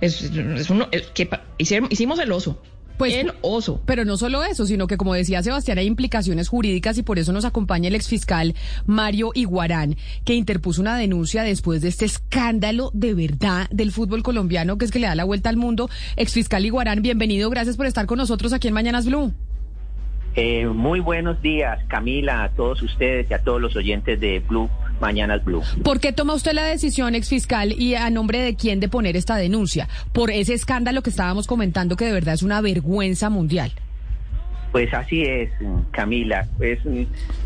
Es, uno, que hicimos el oso. Pues, el oso. Pero no solo eso, sino que como decía Sebastián, hay implicaciones jurídicas y por eso nos acompaña el exfiscal Mario Iguarán, que interpuso una denuncia después de este escándalo de verdad del fútbol colombiano que es que le da la vuelta al mundo. Exfiscal Iguarán, bienvenido, gracias por estar con nosotros aquí en Mañanas Blue. Eh, muy buenos días, Camila, a todos ustedes y a todos los oyentes de Blue Mañanas Blue. ¿Por qué toma usted la decisión, ex fiscal, y a nombre de quién de poner esta denuncia? Por ese escándalo que estábamos comentando que de verdad es una vergüenza mundial. Pues así es, Camila. Pues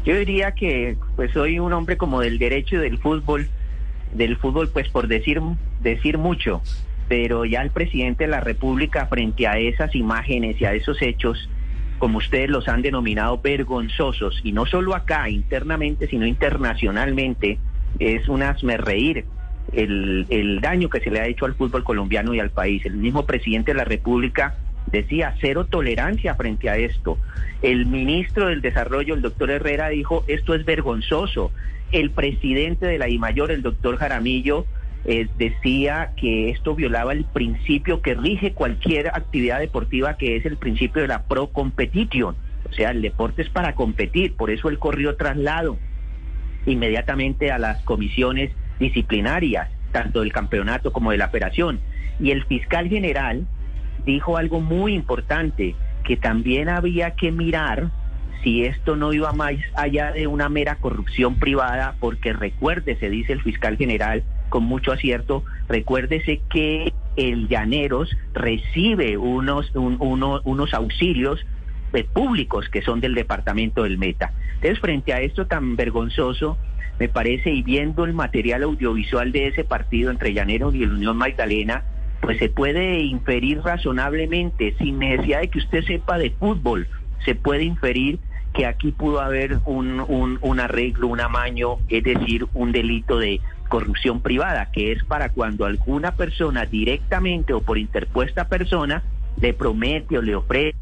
yo diría que pues soy un hombre como del derecho y del fútbol, del fútbol pues por decir decir mucho, pero ya el presidente de la República frente a esas imágenes y a esos hechos como ustedes los han denominado, vergonzosos, y no solo acá internamente, sino internacionalmente, es un reír el, el daño que se le ha hecho al fútbol colombiano y al país. El mismo presidente de la República decía cero tolerancia frente a esto. El ministro del Desarrollo, el doctor Herrera, dijo esto es vergonzoso. El presidente de la IMAYOR, el doctor Jaramillo, eh, decía que esto violaba el principio que rige cualquier actividad deportiva, que es el principio de la pro competition. O sea, el deporte es para competir, por eso él corrió traslado inmediatamente a las comisiones disciplinarias, tanto del campeonato como de la operación. Y el fiscal general dijo algo muy importante, que también había que mirar si esto no iba más allá de una mera corrupción privada, porque recuerde, se dice el fiscal general, con mucho acierto, recuérdese que el Llaneros recibe unos, unos auxilios eh, públicos que son del departamento del Meta. Entonces, frente a esto tan vergonzoso, me parece, y viendo el material audiovisual de ese partido entre Llaneros y el Unión Magdalena, pues se puede inferir razonablemente, sin necesidad de que usted sepa de fútbol, se puede inferir que aquí pudo haber un, un, un arreglo, un amaño, es decir, un delito de corrupción privada, que es para cuando alguna persona directamente o por interpuesta persona le promete o le ofrece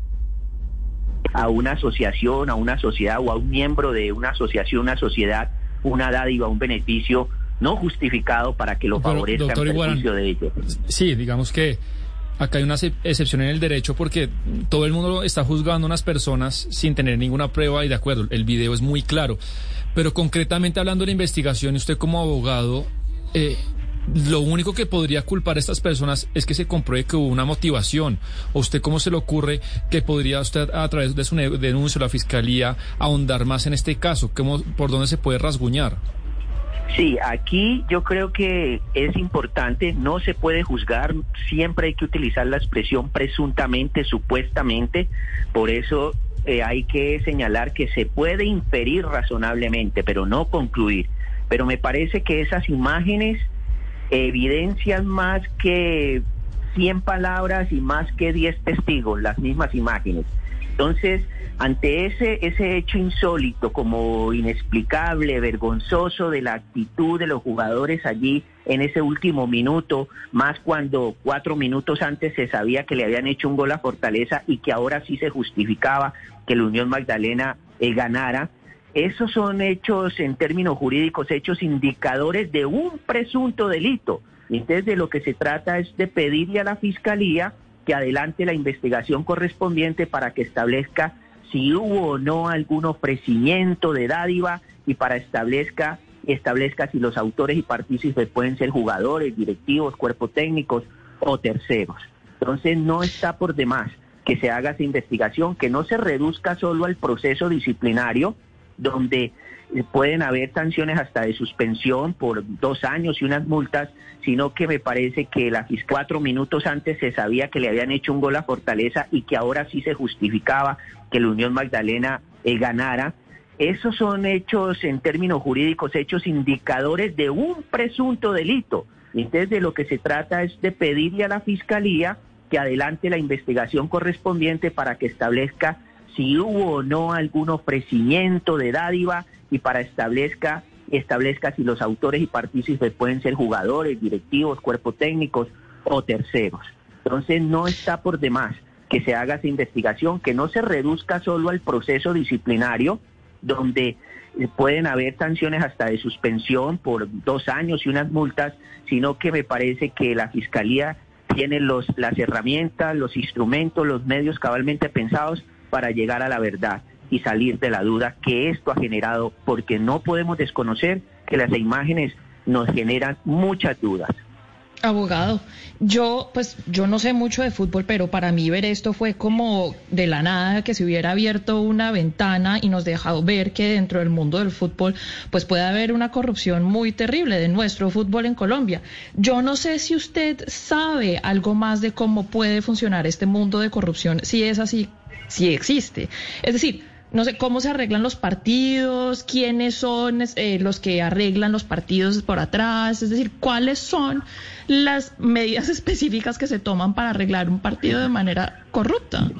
a una asociación, a una sociedad o a un miembro de una asociación, una sociedad, una dádiva, un beneficio no justificado para que lo favorezca en beneficio de ellos. Sí, digamos que acá hay una excepción en el derecho porque todo el mundo está juzgando a unas personas sin tener ninguna prueba y de acuerdo, el video es muy claro. Pero concretamente hablando de la investigación, usted como abogado, eh, lo único que podría culpar a estas personas es que se compruebe que hubo una motivación. ¿O usted cómo se le ocurre que podría usted a través de su denuncia a la fiscalía ahondar más en este caso? ¿Cómo, ¿Por dónde se puede rasguñar? Sí, aquí yo creo que es importante, no se puede juzgar, siempre hay que utilizar la expresión presuntamente, supuestamente, por eso eh, hay que señalar que se puede inferir razonablemente, pero no concluir. Pero me parece que esas imágenes evidencian más que 100 palabras y más que 10 testigos, las mismas imágenes. Entonces, ante ese, ese hecho insólito, como inexplicable, vergonzoso de la actitud de los jugadores allí en ese último minuto, más cuando cuatro minutos antes se sabía que le habían hecho un gol a Fortaleza y que ahora sí se justificaba que la Unión Magdalena eh, ganara, esos son hechos en términos jurídicos, hechos indicadores de un presunto delito. Entonces de lo que se trata es de pedirle a la Fiscalía que adelante la investigación correspondiente para que establezca si hubo o no algún ofrecimiento de dádiva y para establezca establezca si los autores y partícipes pueden ser jugadores, directivos, cuerpos técnicos o terceros. Entonces no está por demás que se haga esa investigación, que no se reduzca solo al proceso disciplinario, donde pueden haber sanciones hasta de suspensión por dos años y unas multas, sino que me parece que las cuatro minutos antes se sabía que le habían hecho un gol a Fortaleza y que ahora sí se justificaba que la Unión Magdalena eh, ganara. Esos son hechos en términos jurídicos, hechos indicadores de un presunto delito. Entonces de lo que se trata es de pedirle a la Fiscalía que adelante la investigación correspondiente para que establezca si hubo o no algún ofrecimiento de dádiva y para establezca establezca si los autores y partícipes pueden ser jugadores, directivos, cuerpos técnicos o terceros. Entonces no está por demás que se haga esa investigación, que no se reduzca solo al proceso disciplinario, donde eh, pueden haber sanciones hasta de suspensión por dos años y unas multas, sino que me parece que la Fiscalía tiene los, las herramientas, los instrumentos, los medios cabalmente pensados para llegar a la verdad y salir de la duda que esto ha generado, porque no podemos desconocer que las imágenes nos generan muchas dudas. Abogado, yo pues yo no sé mucho de fútbol, pero para mí ver esto fue como de la nada que se hubiera abierto una ventana y nos dejado ver que dentro del mundo del fútbol pues puede haber una corrupción muy terrible de nuestro fútbol en Colombia. Yo no sé si usted sabe algo más de cómo puede funcionar este mundo de corrupción, si es así, si existe. Es decir, no sé cómo se arreglan los partidos, quiénes son eh, los que arreglan los partidos por atrás, es decir, cuáles son las medidas específicas que se toman para arreglar un partido de manera corrupta.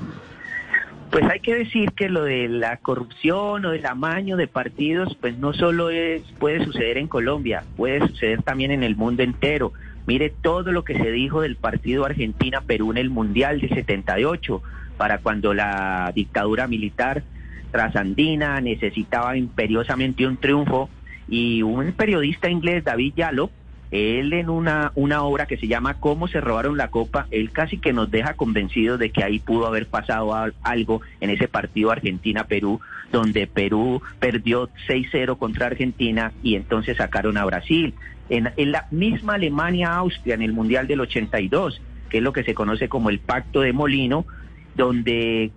Pues hay que decir que lo de la corrupción o del amaño de partidos, pues no solo es puede suceder en Colombia, puede suceder también en el mundo entero. Mire todo lo que se dijo del partido Argentina-Perú en el Mundial de 78, para cuando la dictadura militar trasandina necesitaba imperiosamente un triunfo y un periodista inglés, David Yalo, él en una, una obra que se llama Cómo se robaron la copa, él casi que nos deja convencidos de que ahí pudo haber pasado algo en ese partido Argentina-Perú, donde Perú perdió 6-0 contra Argentina y entonces sacaron a Brasil. En, en la misma Alemania-Austria en el Mundial del 82, que es lo que se conoce como el Pacto de Molino, donde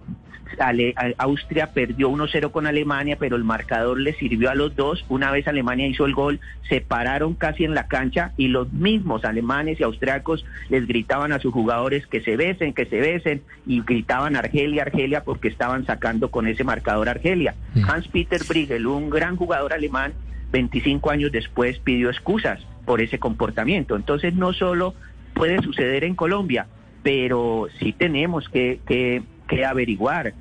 Austria perdió 1-0 con Alemania, pero el marcador le sirvió a los dos. Una vez Alemania hizo el gol, se pararon casi en la cancha y los mismos alemanes y austriacos les gritaban a sus jugadores que se besen, que se besen y gritaban Argelia, Argelia porque estaban sacando con ese marcador Argelia. Mm. Hans-Peter Briegel, un gran jugador alemán, 25 años después pidió excusas por ese comportamiento. Entonces no solo puede suceder en Colombia, pero sí tenemos que, que averiguar,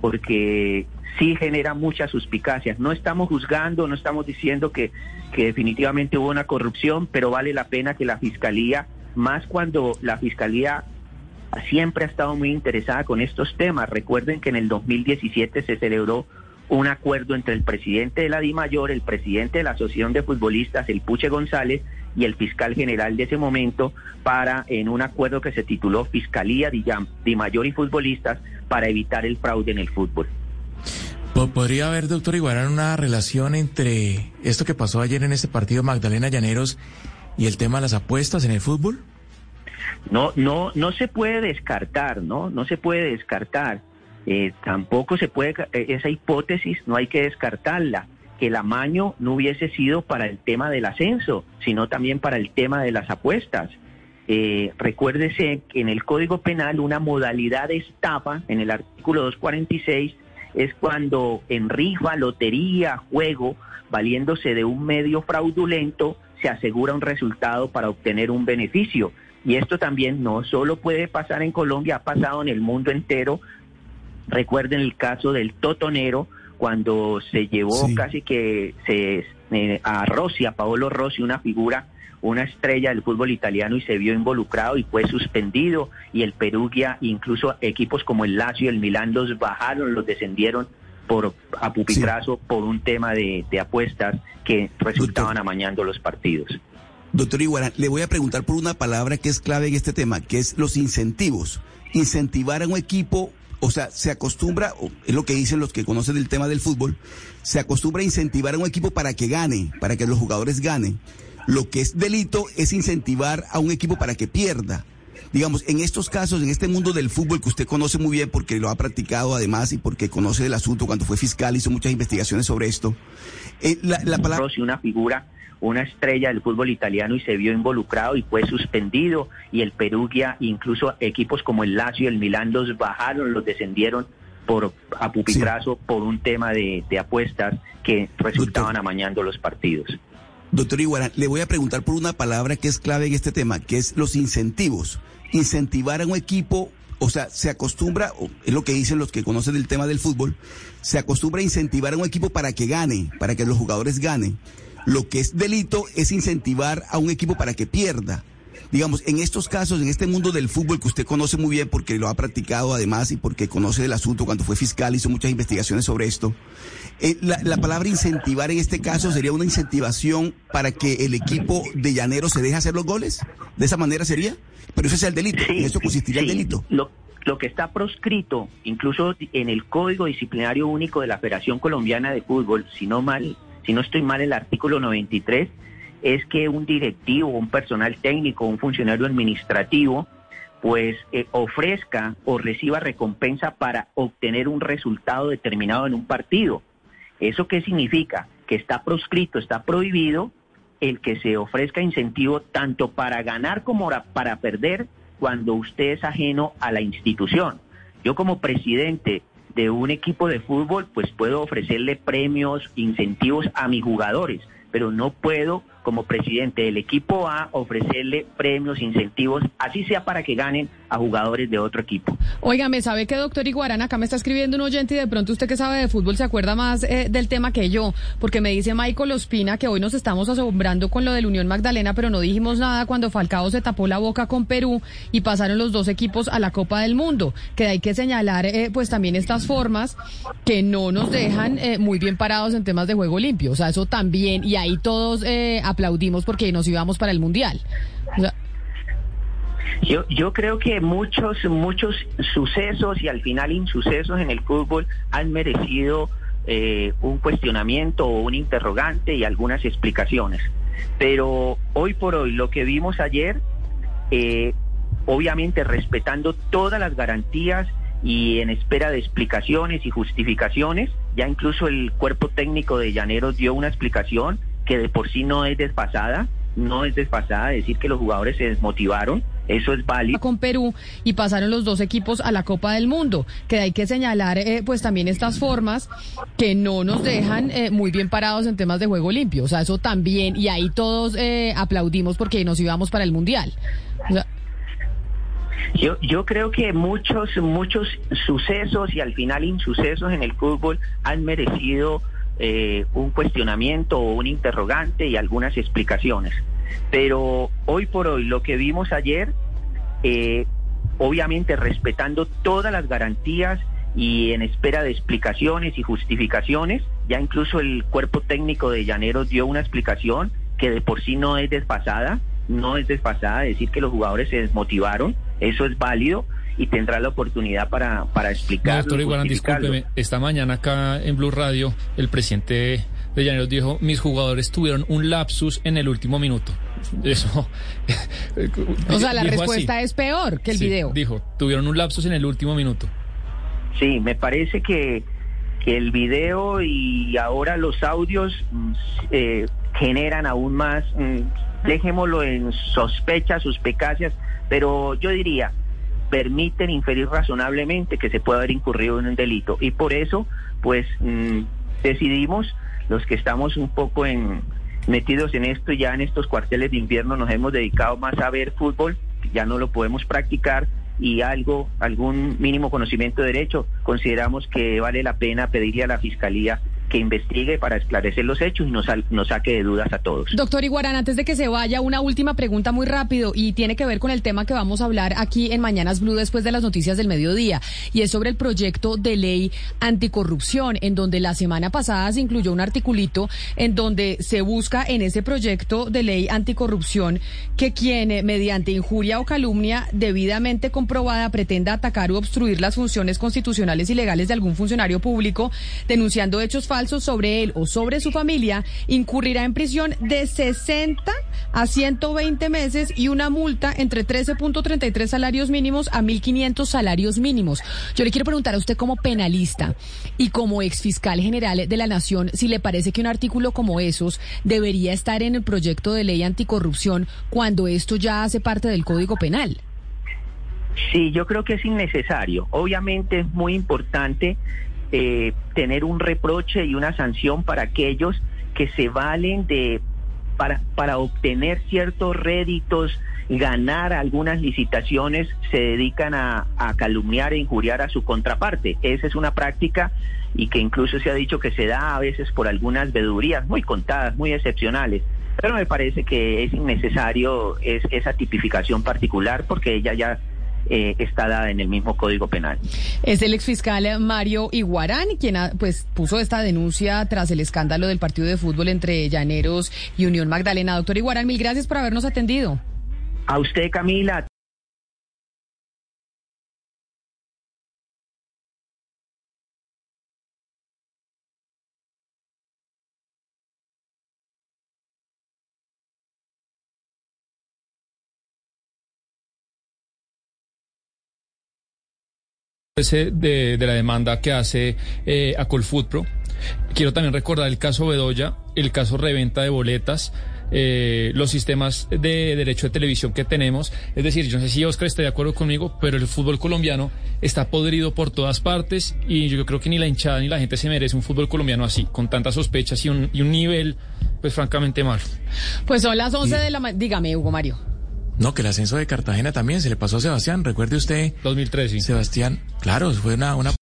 porque sí genera muchas suspicacias. No estamos juzgando, no estamos diciendo que, que definitivamente hubo una corrupción, pero vale la pena que la Fiscalía, más cuando la Fiscalía siempre ha estado muy interesada con estos temas. Recuerden que en el 2017 se celebró un acuerdo entre el presidente de la DIMAYOR, el presidente de la Asociación de Futbolistas, el Puche González, y el fiscal general de ese momento para, en un acuerdo que se tituló Fiscalía de Mayor y Futbolistas para evitar el fraude en el fútbol. ¿Podría haber, doctor Iguarán, una relación entre esto que pasó ayer en este partido Magdalena Llaneros y el tema de las apuestas en el fútbol? No, no, no se puede descartar, ¿no? No se puede descartar. Eh, tampoco se puede, eh, esa hipótesis no hay que descartarla que el amaño no hubiese sido para el tema del ascenso, sino también para el tema de las apuestas. Eh, recuérdese que en el Código Penal una modalidad de estafa, en el artículo 246, es cuando en rifa, lotería, juego, valiéndose de un medio fraudulento, se asegura un resultado para obtener un beneficio. Y esto también no solo puede pasar en Colombia, ha pasado en el mundo entero. Recuerden el caso del totonero, cuando se llevó casi que se, eh, a Rossi, a Paolo Rossi, una figura, una estrella del fútbol italiano y se vio involucrado y fue suspendido y el Perugia, incluso equipos como el Lazio y el Milán los bajaron, los descendieron por a pupitrazo por un tema de, apuestas que resultaban amañando los partidos. Doctor Iguara, le voy a preguntar por una palabra que es clave en este tema, que es los incentivos. Incentivar a un equipo o sea, se acostumbra, es lo que dicen los que conocen el tema del fútbol, se acostumbra a incentivar a un equipo para que gane, para que los jugadores ganen. Lo que es delito es incentivar a un equipo para que pierda. Digamos, en estos casos, en este mundo del fútbol que usted conoce muy bien porque lo ha practicado además y porque conoce el asunto cuando fue fiscal, hizo muchas investigaciones sobre esto. Eh, la, la palabra... Una figura una estrella del fútbol italiano y se vio involucrado y fue suspendido y el Perugia, incluso equipos como el Lazio y el Milán los bajaron, los descendieron por a pupitrazo por un tema de, apuestas que resultaban amañando los partidos. Doctor Iguara, le voy a preguntar por una palabra que es clave en este tema, que es los incentivos. Incentivar a un equipo, o sea, se acostumbra, es lo que dicen los que conocen el tema del fútbol, se acostumbra a incentivar a un equipo para que gane, para que los jugadores ganen. Lo que es delito es incentivar a un equipo para que pierda. digamos, en estos casos, en este mundo del fútbol que usted conoce muy bien porque lo ha practicado además y porque conoce el asunto cuando fue fiscal, hizo muchas investigaciones sobre esto, eh, la, palabra incentivar en este caso sería una incentivación para que el equipo de Llanero se deje hacer los goles. ¿De esa manera sería? Pero ese es el delito, en eso consistiría el delito. Lo, lo que está proscrito, incluso en el Código Disciplinario Único de la Federación Colombiana de Fútbol, si no mal, si no estoy mal, el artículo 93, es que un directivo, un personal técnico, un funcionario administrativo, pues eh, ofrezca o reciba recompensa para obtener un resultado determinado en un partido. ¿Eso qué significa? Que está proscrito, está prohibido el que se ofrezca incentivo tanto para ganar como para perder cuando usted es ajeno a la institución. Yo como presidente de un equipo de fútbol, pues puedo ofrecerle premios, incentivos a mis jugadores, pero no puedo como presidente del equipo A ofrecerle premios, incentivos, así sea para que ganen a jugadores de otro equipo. me ¿sabe que doctor Iguarán acá me está escribiendo un oyente y de pronto usted que sabe de fútbol se acuerda más eh, del tema que yo? Porque me dice Michael Ospina que hoy nos estamos asombrando con lo del Unión Magdalena, pero no dijimos nada cuando Falcao se tapó la boca con Perú y pasaron los dos equipos a la Copa del Mundo. Que hay que señalar eh, pues también estas formas que no nos dejan eh, muy bien parados en temas de juego limpio. O sea, eso también, y ahí todos aplaudimos porque nos íbamos para el Mundial. yo, yo creo que muchos, muchos sucesos y al final insucesos en el fútbol han merecido eh, un cuestionamiento o un interrogante y algunas explicaciones. Pero hoy por hoy, lo que vimos ayer, eh, obviamente respetando todas las garantías y en espera de explicaciones y justificaciones, ya incluso el cuerpo técnico de Llaneros dio una explicación que de por sí no es desfasada, no es desfasada decir que los jugadores se desmotivaron, eso es válido. Con Perú y pasaron los dos equipos a la Copa del Mundo, que hay que señalar eh, pues también estas formas que no nos dejan eh, muy bien parados en temas de juego limpio, o sea, eso también, y ahí todos eh, aplaudimos porque nos íbamos para el Mundial. yo, yo creo que muchos, muchos sucesos y al final insucesos en el fútbol han merecido eh, un cuestionamiento o un interrogante y algunas explicaciones. Pero hoy por hoy lo que vimos ayer, eh, obviamente respetando todas las garantías y en espera de explicaciones y justificaciones, ya incluso el cuerpo técnico de Llaneros dio una explicación que de por sí no es desfasada, no es desfasada, decir que los jugadores se desmotivaron, eso es válido, y tendrá la oportunidad para, para explicar. doctor Iguarán, discúlpeme, esta mañana acá en Blue Radio el presidente de Llaneros dijo, mis jugadores tuvieron un lapsus en el último minuto. Eso. o sea, la respuesta es peor que el video. Dijo, tuvieron un lapsus en el último minuto. Sí, me parece que, que el video y ahora los audios mm, eh, generan aún más, mm, dejémoslo en sospechas, suspicacias, pero yo diría, permiten inferir razonablemente que se puede haber incurrido en un delito. Y por eso, pues, mm, decidimos, los que estamos un poco en, metidos en esto, ya en estos cuarteles de invierno, nos hemos dedicado más a ver fútbol, ya no lo podemos practicar y algo, algún mínimo conocimiento de derecho, consideramos que vale la pena pedirle a la Fiscalía que investigue para esclarecer los hechos y nos, saque de dudas a todos. Doctor Iguarán, antes de que se vaya, una última pregunta muy rápido y tiene que ver con el tema que vamos a hablar aquí en Mañanas Blue después de las noticias del mediodía y es sobre el proyecto de ley anticorrupción, en donde la semana pasada se incluyó un articulito en donde se busca en ese proyecto de ley anticorrupción que quien eh, mediante injuria o calumnia debidamente comprobada pretenda atacar u obstruir las funciones constitucionales y legales de algún funcionario público denunciando hechos falsos sobre él o sobre su familia, incurrirá en prisión de 60 a 120 meses y una multa entre 13.33 salarios mínimos a 1.500 salarios mínimos. Yo le quiero preguntar a usted como penalista y como exfiscal general de la Nación, si le parece que un artículo como esos debería estar en el proyecto de ley anticorrupción cuando esto ya hace parte del Código Penal. Sí, yo creo que es innecesario. Obviamente es muy importante eh, tener un reproche y una sanción para aquellos que se valen de para, para obtener ciertos réditos, ganar algunas licitaciones, se dedican a, calumniar e injuriar a su contraparte. Esa es una práctica y que incluso se ha dicho que se da a veces por algunas vedurías muy contadas, muy excepcionales Pero me parece que es innecesario es, esa tipificación particular porque ella ya eh, está dada en el mismo Código Penal. Es el exfiscal Mario Iguarán quien pues puso esta denuncia tras el escándalo del partido de fútbol entre Llaneros y Unión Magdalena. Doctor Iguarán, mil gracias por habernos atendido. A usted, Camila. De, de la demanda que hace eh, a Colfutpro. Quiero también recordar el caso Bedoya, el caso reventa de boletas. Eh, los sistemas de derecho de televisión que tenemos. Es decir, yo no sé si Oscar está de acuerdo conmigo, pero el fútbol colombiano está podrido por todas partes y yo creo que ni la hinchada ni la gente se merece un fútbol colombiano así, con tantas sospechas y un, y un nivel, pues francamente malo. Pues son las 11 de la mañana. Dígame, Hugo Mario. No, que el ascenso de Cartagena también se le pasó a Sebastián. Recuerde usted. 2013. Sebastián, claro, fue una... una...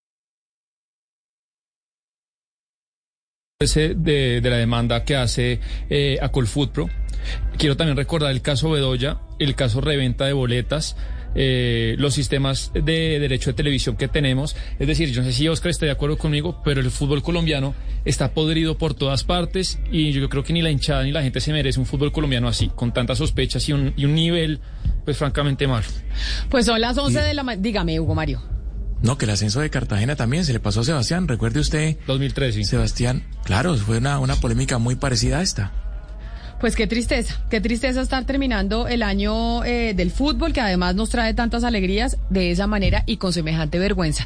De, de la demanda que hace eh, a Colfutpro. Quiero también recordar el caso Bedoya, el caso reventa de boletas. Eh, los sistemas de derecho de televisión que tenemos. Es decir, yo no sé si Oscar está de acuerdo conmigo, pero el fútbol colombiano está podrido por todas partes y yo creo que ni la hinchada ni la gente se merece un fútbol colombiano así, con tantas sospechas y un, y un nivel, pues francamente malo. Pues son las 11 de la mañana. Dígame, Hugo Mario. No, que el ascenso de Cartagena también se le pasó a Sebastián. Recuerde usted. 2013. Sebastián, claro, fue una, una polémica muy parecida a esta. Pues qué tristeza, qué tristeza estar terminando el año eh, del fútbol que además nos trae tantas alegrías de esa manera y con semejante vergüenza.